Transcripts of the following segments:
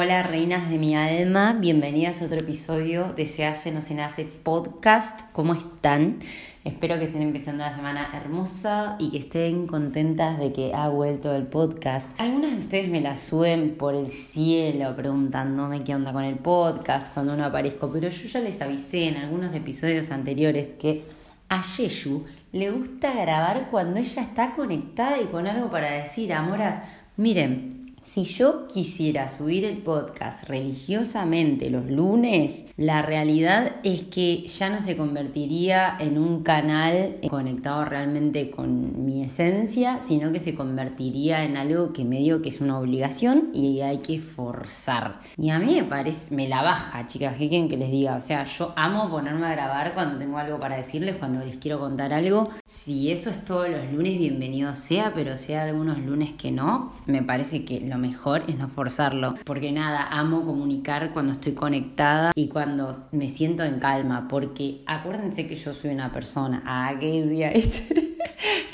Hola reinas de mi alma, bienvenidas a otro episodio de Se hace, no se nace podcast. ¿Cómo están? Espero que estén empezando la semana hermosa y que estén contentas de que ha vuelto el podcast. Algunas de ustedes me la suben por el cielo preguntándome qué onda con el podcast cuando no aparezco, pero yo ya les avisé en algunos episodios anteriores que a Yeshu le gusta grabar cuando ella está conectada y con algo para decir, amoras. Miren, si yo quisiera subir el podcast religiosamente los lunes, la realidad es que ya no se convertiría en un canal conectado realmente con mi esencia, sino que se convertiría en algo que medio que es una obligación y hay que forzar. Y a mí me parece, me la baja, chicas, ¿qué quieren que les diga? O sea, yo amo ponerme a grabar cuando tengo algo para decirles, cuando les quiero contar algo. Si eso es todos los lunes, bienvenido sea, pero sea algunos lunes que no, me parece que lo mejor es no forzarlo. Porque nada, amo comunicar cuando estoy conectada y cuando me siento en calma. Porque acuérdense que yo soy una persona. Ah, qué día este.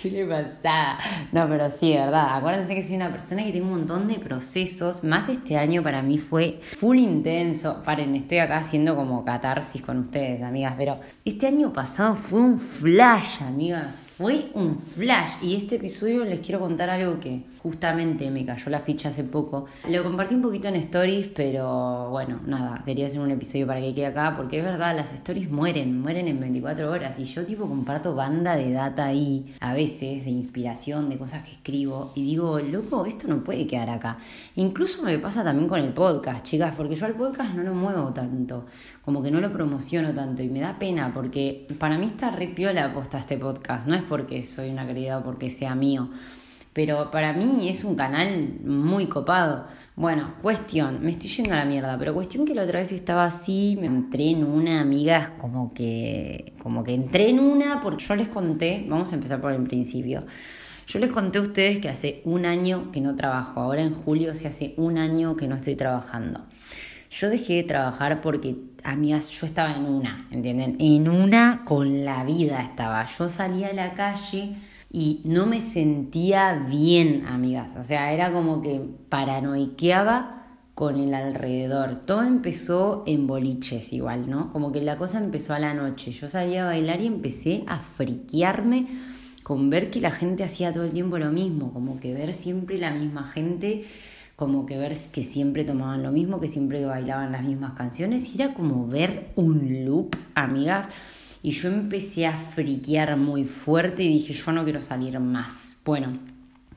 ¿Qué le pasa? No, pero sí, verdad. Acuérdense que soy una persona que tiene un montón de procesos. Más este año para mí fue full intenso. Paren, estoy acá haciendo como catarsis con ustedes, amigas. Pero este año pasado fue un flash, amigas. Fue un flash. Y este episodio les quiero contar algo que justamente me cayó la ficha hace poco. Lo compartí un poquito en stories, pero bueno, nada, quería hacer un episodio para que quede acá, porque es verdad, las stories mueren, mueren en 24 horas y yo tipo comparto banda de data ahí, a veces, de inspiración, de cosas que escribo, y digo, loco, esto no puede quedar acá. Incluso me pasa también con el podcast, chicas, porque yo al podcast no lo muevo tanto, como que no lo promociono tanto, y me da pena, porque para mí está re piola posta este podcast, no es porque soy una querida o porque sea mío pero para mí es un canal muy copado. Bueno, cuestión, me estoy yendo a la mierda, pero cuestión que la otra vez estaba así, me entré en una, amigas, como que, como que entré en una, porque yo les conté, vamos a empezar por el principio. Yo les conté a ustedes que hace un año que no trabajo, ahora en julio se hace un año que no estoy trabajando. Yo dejé de trabajar porque, amigas, yo estaba en una, ¿entienden? En una con la vida estaba. Yo salía a la calle y no me sentía bien, amigas. O sea, era como que paranoiqueaba con el alrededor. Todo empezó en boliches igual, ¿no? Como que la cosa empezó a la noche. Yo salía a bailar y empecé a friquearme con ver que la gente hacía todo el tiempo lo mismo, como que ver siempre la misma gente, como que ver que siempre tomaban lo mismo, que siempre bailaban las mismas canciones. Y era como ver un loop, amigas y yo empecé a friquear muy fuerte y dije, yo no quiero salir más. Bueno,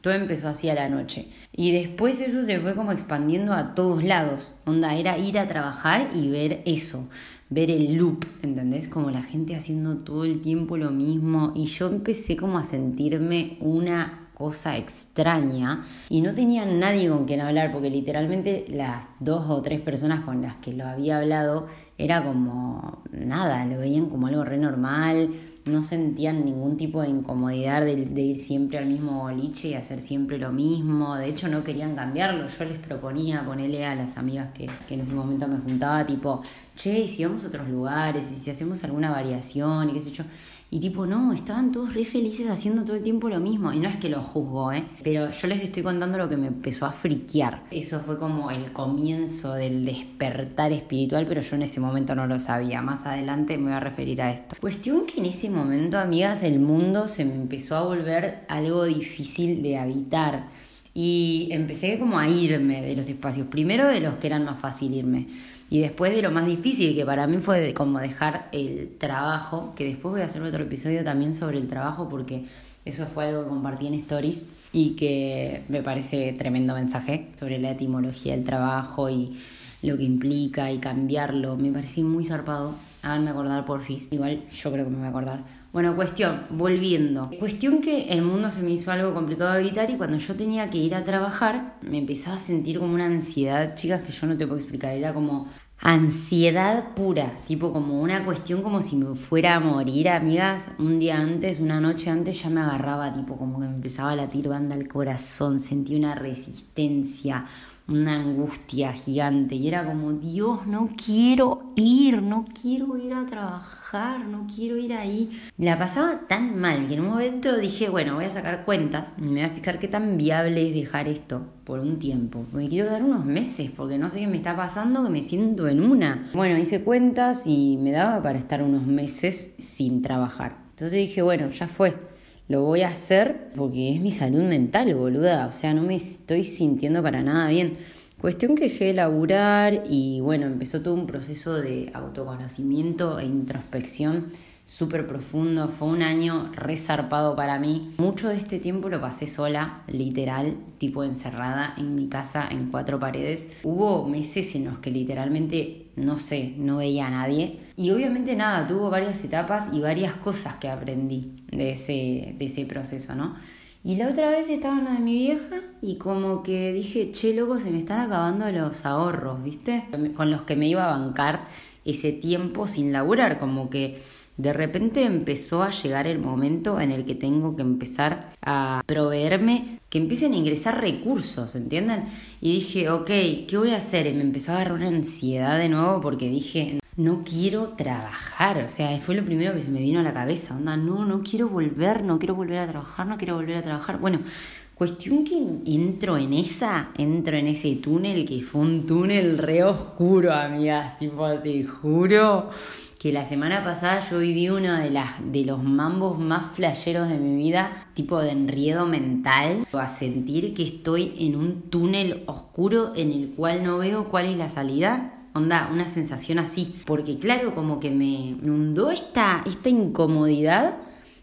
todo empezó así a la noche. Y después eso se fue como expandiendo a todos lados. Onda, era ir a trabajar y ver eso, ver el loop, ¿entendés? Como la gente haciendo todo el tiempo lo mismo. Y yo empecé como a sentirme una cosa extraña y no tenía nadie con quien hablar porque literalmente las dos o tres personas con las que lo había hablado era como nada, lo veían como algo re normal, no sentían ningún tipo de incomodidad de, ir siempre al mismo boliche y hacer siempre lo mismo, de hecho no querían cambiarlo, yo les proponía ponerle a las amigas que, que en ese momento me juntaba tipo, che, y si vamos a otros lugares, y si hacemos alguna variación y qué sé yo, y tipo, no, estaban todos re felices haciendo todo el tiempo lo mismo. Y no es que lo juzgo, ¿eh? Pero yo les estoy contando lo que me empezó a friquear. Eso fue como el comienzo del despertar espiritual, pero yo en ese momento no lo sabía. Más adelante me voy a referir a esto. Cuestión que en ese momento, amigas, el mundo se me empezó a volver algo difícil de habitar. Y empecé como a irme de los espacios. Primero de los que eran más fácil irme y después de lo más difícil, que para mí fue como dejar el trabajo, que después voy a hacer otro episodio también sobre el trabajo, porque eso fue algo que compartí en Stories y que me parece tremendo mensaje sobre la etimología del trabajo y lo que implica y cambiarlo. Me pareció muy zarpado. Háganme acordar, por porfis. Igual yo creo que me voy a acordar. Bueno, cuestión, volviendo. Cuestión que el mundo se me hizo algo complicado de evitar y cuando yo tenía que ir a trabajar me empezaba a sentir como una ansiedad, chicas, que yo no te puedo explicar. Era como ansiedad pura, tipo como una cuestión como si me fuera a morir, amigas. Un día antes, una noche antes ya me agarraba, tipo como que me empezaba a latir banda al corazón, sentí una resistencia una angustia gigante y era como, Dios, no quiero ir, no quiero ir a trabajar, no quiero ir ahí. La pasaba tan mal que en un momento dije, bueno, voy a sacar cuentas, me voy a fijar qué tan viable es dejar esto por un tiempo. Me quiero dar unos meses porque no sé qué me está pasando, que me siento en una. Bueno, hice cuentas y me daba para estar unos meses sin trabajar. Entonces dije, bueno, ya fue lo voy a hacer porque es mi salud mental, boluda. O sea, no me estoy sintiendo para nada bien. Cuestión que dejé de laburar y bueno, empezó todo un proceso de autoconocimiento e introspección súper profundo, fue un año resarpado para mí. Mucho de este tiempo lo pasé sola, literal, tipo encerrada en mi casa en cuatro paredes. Hubo meses en los que literalmente, no sé, no veía a nadie. Y obviamente nada, tuvo varias etapas y varias cosas que aprendí de ese, de ese proceso, ¿no? Y la otra vez estaba en la de mi vieja y como que dije, che, loco, se me están acabando los ahorros, ¿viste? Con los que me iba a bancar ese tiempo sin laburar, como que de repente empezó a llegar el momento en el que tengo que empezar a proveerme, que empiecen a ingresar recursos, ¿entienden? Y dije, ok, ¿qué voy a hacer? Y me empezó a agarrar una ansiedad de nuevo porque dije, no quiero trabajar, o sea, fue lo primero que se me vino a la cabeza, onda, no, no quiero volver, no quiero volver a trabajar, no quiero volver a trabajar. Bueno, cuestión que entro en esa, entro en ese túnel que fue un túnel re oscuro, amigas, tipo, te juro que la semana pasada yo viví uno de, las, de los mambos más flasheros de mi vida, tipo de enriedo mental, a sentir que estoy en un túnel oscuro en el cual no veo cuál es la salida. Onda, una sensación así. Porque claro, como que me inundó esta, esta incomodidad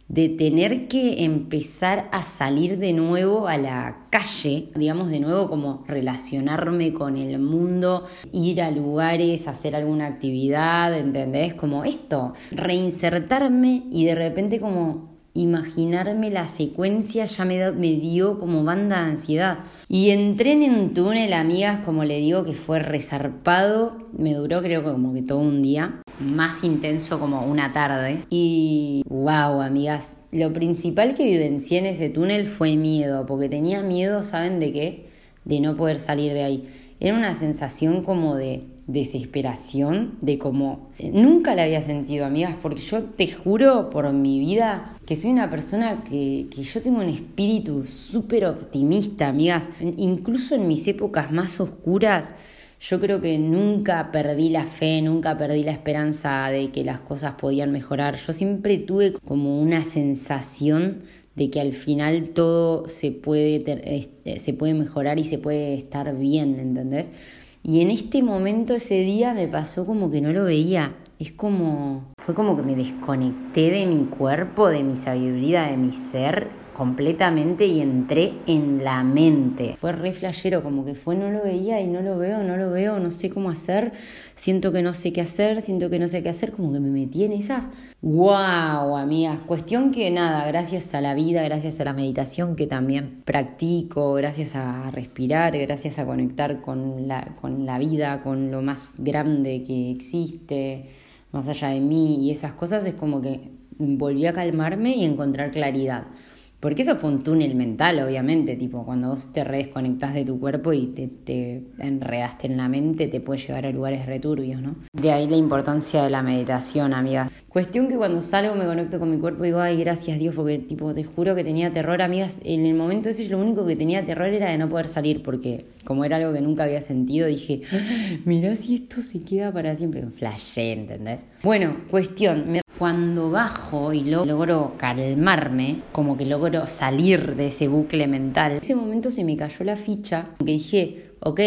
de tener que empezar a salir de nuevo a la calle, digamos de nuevo como relacionarme con el mundo, ir a lugares, hacer alguna actividad, ¿entendés? Como esto, reinsertarme y de repente como imaginarme la secuencia ya me, dio como banda de ansiedad. Y entré en un túnel, amigas, como le digo, que fue resarpado, me duró creo que como que todo un día, más intenso como una tarde. Y wow, amigas, lo principal que vivencié en ese túnel fue miedo, porque tenía miedo, ¿saben de qué? De no poder salir de ahí. Era una sensación como de desesperación, de como nunca la había sentido, amigas, porque yo te juro por mi vida que soy una persona que, que yo tengo un espíritu súper optimista, amigas. Incluso en mis épocas más oscuras, yo creo que nunca perdí la fe, nunca perdí la esperanza de que las cosas podían mejorar. Yo siempre tuve como una sensación de que al final todo se puede, este, se puede mejorar y se puede estar bien, ¿entendés? Y en este momento, ese día, me pasó como que no lo veía. Es como, fue como que me desconecté de mi cuerpo, de mi sabiduría, de mi ser completamente y entré en la mente. Fue re flashero, como que fue, no lo veía y no lo veo, no lo veo, no sé cómo hacer, siento que no sé qué hacer, siento que no sé qué hacer, como que me metí en esas. ¡Wow, amigas! Cuestión que nada, gracias a la vida, gracias a la meditación que también practico, gracias a respirar, gracias a conectar con la, con la vida, con lo más grande que existe, más allá de mí y esas cosas, es como que volví a calmarme y encontrar claridad. Porque eso fue un túnel mental, obviamente, tipo, cuando vos te redesconectás de tu cuerpo y te, te, enredaste en la mente, te puede llevar a lugares returbios, ¿no? De ahí la importancia de la meditación, amigas. Cuestión que cuando salgo me conecto con mi cuerpo y digo, ay, gracias Dios, porque, tipo, te juro que tenía terror, amigas. En el momento ese lo único que tenía terror era de no poder salir, porque como era algo que nunca había sentido, dije, ah, mirá si esto se queda para siempre. Flashé, ¿entendés? Bueno, cuestión, me cuando bajo y logro calmarme, como que logro salir de ese bucle mental, en ese momento se me cayó la ficha, que dije, ok,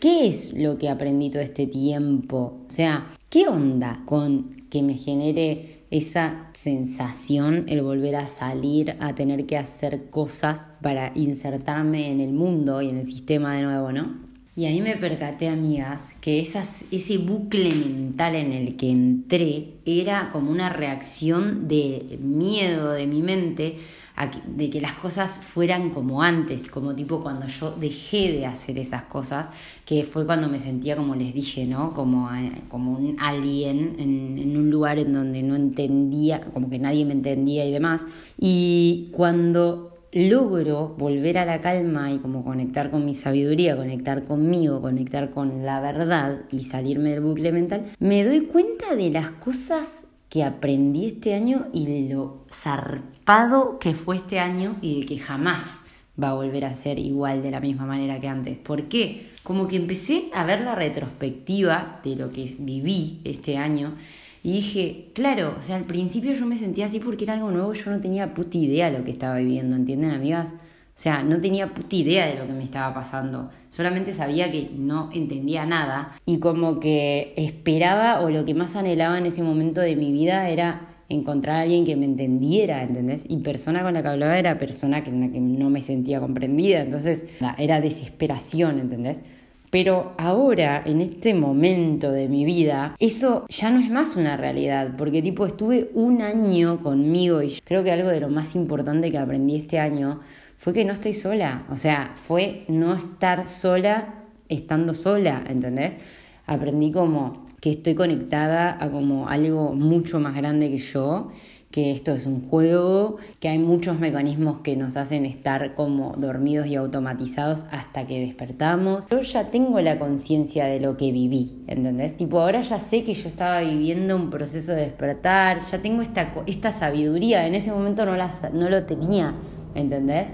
¿qué es lo que aprendí todo este tiempo? O sea, ¿qué onda con que me genere esa sensación, el volver a salir, a tener que hacer cosas para insertarme en el mundo y en el sistema de nuevo, ¿no? Y ahí me percaté, amigas, que esas, ese bucle mental en el que entré era como una reacción de miedo de mi mente de que las cosas fueran como antes, como tipo cuando yo dejé de hacer esas cosas, que fue cuando me sentía, como les dije, ¿no? Como, eh, como un alien en, en un lugar en donde no entendía, como que nadie me entendía y demás. Y cuando logro volver a la calma y como conectar con mi sabiduría, conectar conmigo, conectar con la verdad y salirme del bucle mental, me doy cuenta de las cosas que aprendí este año y de lo zarpado que fue este año y de que jamás va a volver a ser igual de la misma manera que antes. ¿Por qué? Como que empecé a ver la retrospectiva de lo que viví este año y dije, claro, o sea, al principio yo me sentía así porque era algo nuevo, yo no tenía puta idea de lo que estaba viviendo, ¿entienden, amigas? O sea, no tenía puta idea de lo que me estaba pasando. Solamente sabía que no entendía nada. Y como que esperaba o lo que más anhelaba en ese momento de mi vida era encontrar a alguien que me entendiera, ¿entendés? Y persona con la que hablaba era persona en la que no me sentía comprendida. Entonces, era desesperación, ¿entendés? Pero ahora, en este momento de mi vida, eso ya no es más una realidad, porque tipo estuve un año conmigo y creo que algo de lo más importante que aprendí este año fue que no estoy sola, o sea, fue no estar sola estando sola, ¿entendés? Aprendí como que estoy conectada a como algo mucho más grande que yo que esto es un juego, que hay muchos mecanismos que nos hacen estar como dormidos y automatizados hasta que despertamos. Yo ya tengo la conciencia de lo que viví, ¿entendés? Tipo, ahora ya sé que yo estaba viviendo un proceso de despertar, ya tengo esta, esta sabiduría, en ese momento no, la, no lo tenía, ¿entendés?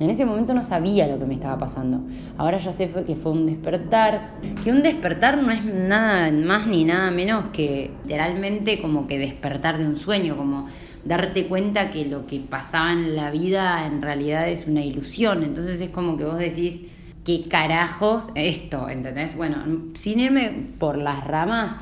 En ese momento no sabía lo que me estaba pasando. Ahora ya sé que fue un despertar. Que un despertar no es nada más ni nada menos que literalmente como que despertar de un sueño, como darte cuenta que lo que pasaba en la vida en realidad es una ilusión. Entonces es como que vos decís, ¿qué carajos esto? ¿Entendés? Bueno, sin irme por las ramas,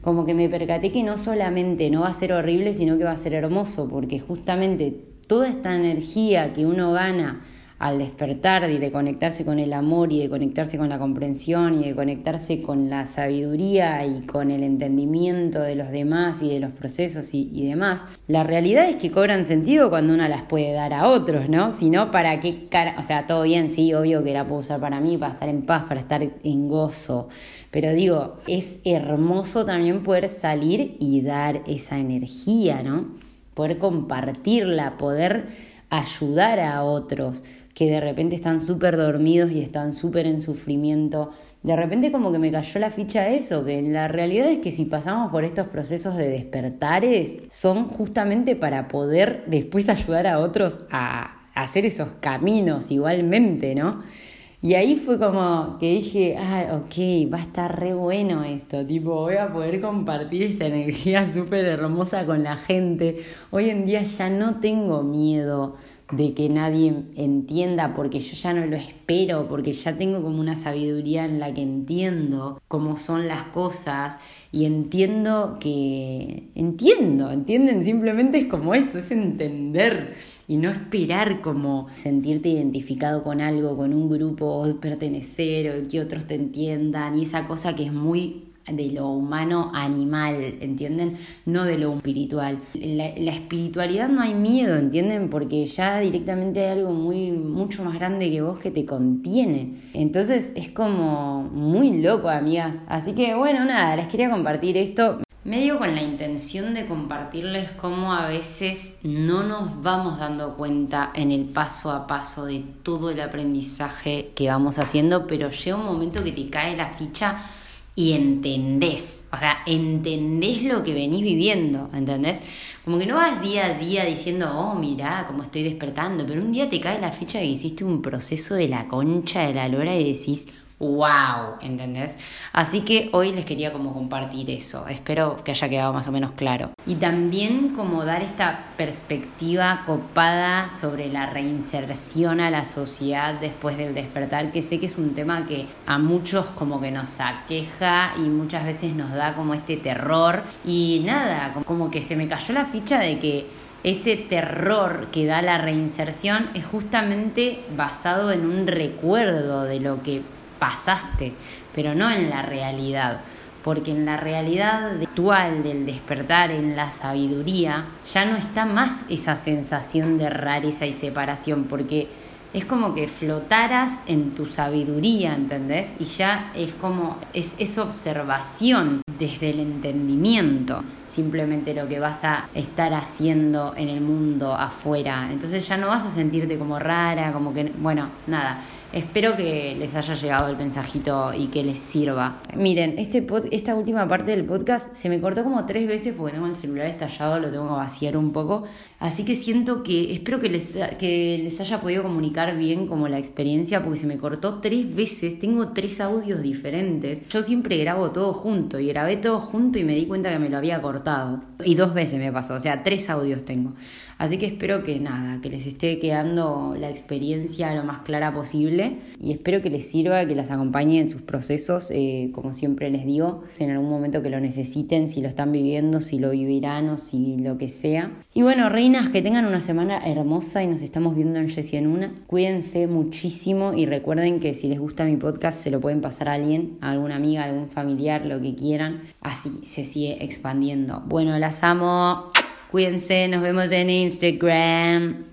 como que me percaté que no solamente no va a ser horrible, sino que va a ser hermoso, porque justamente toda esta energía que uno gana, al despertar y de conectarse con el amor y de conectarse con la comprensión y de conectarse con la sabiduría y con el entendimiento de los demás y de los procesos y, demás, la realidad es que cobran sentido cuando uno las puede dar a otros, ¿no? Si no, ¿para qué cara? O sea, todo bien, sí, obvio que la puedo usar para mí, para estar en paz, para estar en gozo. Pero digo, es hermoso también poder salir y dar esa energía, ¿no? Poder compartirla, poder ayudar a otros que de repente están súper dormidos y están súper en sufrimiento. De repente como que me cayó la ficha eso, que la realidad es que si pasamos por estos procesos de despertares, son justamente para poder después ayudar a otros a hacer esos caminos igualmente, ¿no? Y ahí fue como que dije, ah, ok, va a estar re bueno esto, tipo, voy a poder compartir esta energía súper hermosa con la gente. Hoy en día ya no tengo miedo de que nadie entienda porque yo ya no lo espero, porque ya tengo como una sabiduría en la que entiendo cómo son las cosas y entiendo que entiendo, entienden, simplemente es como eso, es entender y no esperar como sentirte identificado con algo, con un grupo o pertenecer o que otros te entiendan y esa cosa que es muy de lo humano animal, ¿entienden? No de lo espiritual. La, la, espiritualidad no hay miedo, ¿entienden? Porque ya directamente hay algo muy, mucho más grande que vos que te contiene. Entonces es como muy loco, amigas. Así que bueno, nada, les quería compartir esto. Medio con la intención de compartirles cómo a veces no nos vamos dando cuenta en el paso a paso de todo el aprendizaje que vamos haciendo, pero llega un momento que te cae la ficha y entendés, o sea, entendés lo que venís viviendo, ¿entendés? Como que no vas día a día diciendo, oh, mirá cómo estoy despertando, pero un día te cae la ficha de que hiciste un proceso de la concha de la lora y decís, wow, ¿entendés? Así que hoy les quería como compartir eso, espero que haya quedado más o menos claro. Y también como dar esta perspectiva copada sobre la reinserción a la sociedad después del despertar, que sé que es un tema que a muchos como que nos aqueja y muchas veces nos da como este terror. Y nada, como que se me cayó la ficha de que ese terror que da la reinserción es justamente basado en un recuerdo de lo que pasaste, pero no en la realidad. Porque en la realidad actual del despertar, en la sabiduría, ya no está más esa sensación de rareza y separación, porque es como que flotaras en tu sabiduría, ¿entendés? Y ya es como, es, es observación desde el entendimiento, simplemente lo que vas a estar haciendo en el mundo afuera. Entonces ya no vas a sentirte como rara, como que, bueno, nada. Espero que les haya llegado el mensajito y que les sirva. Miren, este esta última parte del podcast se me cortó como tres veces porque tengo el celular estallado, lo tengo que vaciar un poco. Así que siento que, espero que les, que les haya podido comunicar bien como la experiencia porque se me cortó tres veces. Tengo tres audios diferentes. Yo siempre grabo todo junto y grabé todo junto y me di cuenta que me lo había cortado. Y dos veces me pasó, o sea, tres audios tengo. Así que espero que nada, que les esté quedando la experiencia lo más clara posible y espero que les sirva, que las acompañe en sus procesos, eh, como siempre les digo, en algún momento que lo necesiten, si lo están viviendo, si lo vivirán o si lo que sea. Y bueno, reinas, que tengan una semana hermosa y nos estamos viendo en Jessie en una. Cuídense muchísimo y recuerden que si les gusta mi podcast se lo pueden pasar a alguien, a alguna amiga, a algún familiar, lo que quieran. Así se sigue expandiendo. Bueno, las amo. Cuídense, nos vemos en Instagram.